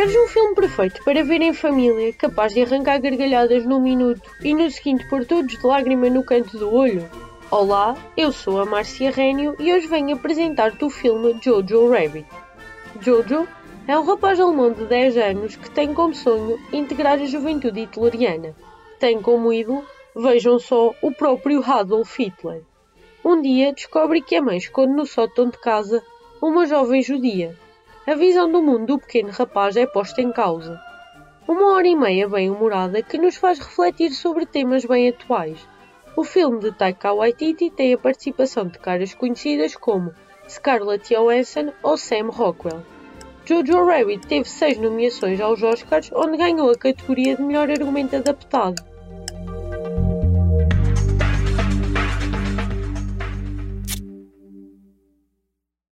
Queres um filme perfeito para ver em família, capaz de arrancar gargalhadas num minuto e no seguinte pôr todos de lágrima no canto do olho? Olá, eu sou a Márcia Rénio e hoje venho apresentar-te o filme Jojo Rabbit. Jojo é um rapaz alemão de 10 anos que tem como sonho integrar a juventude hitleriana. Tem como ídolo, vejam só, o próprio Adolf Hitler. Um dia descobre que a mãe esconde no sótão de casa uma jovem judia a visão do mundo do pequeno rapaz é posta em causa. Uma hora e meia bem-humorada que nos faz refletir sobre temas bem atuais. O filme de Taika Waititi tem a participação de caras conhecidas como Scarlett Johansson ou Sam Rockwell. Jojo Rabbit teve seis nomeações aos Oscars, onde ganhou a categoria de melhor argumento adaptado.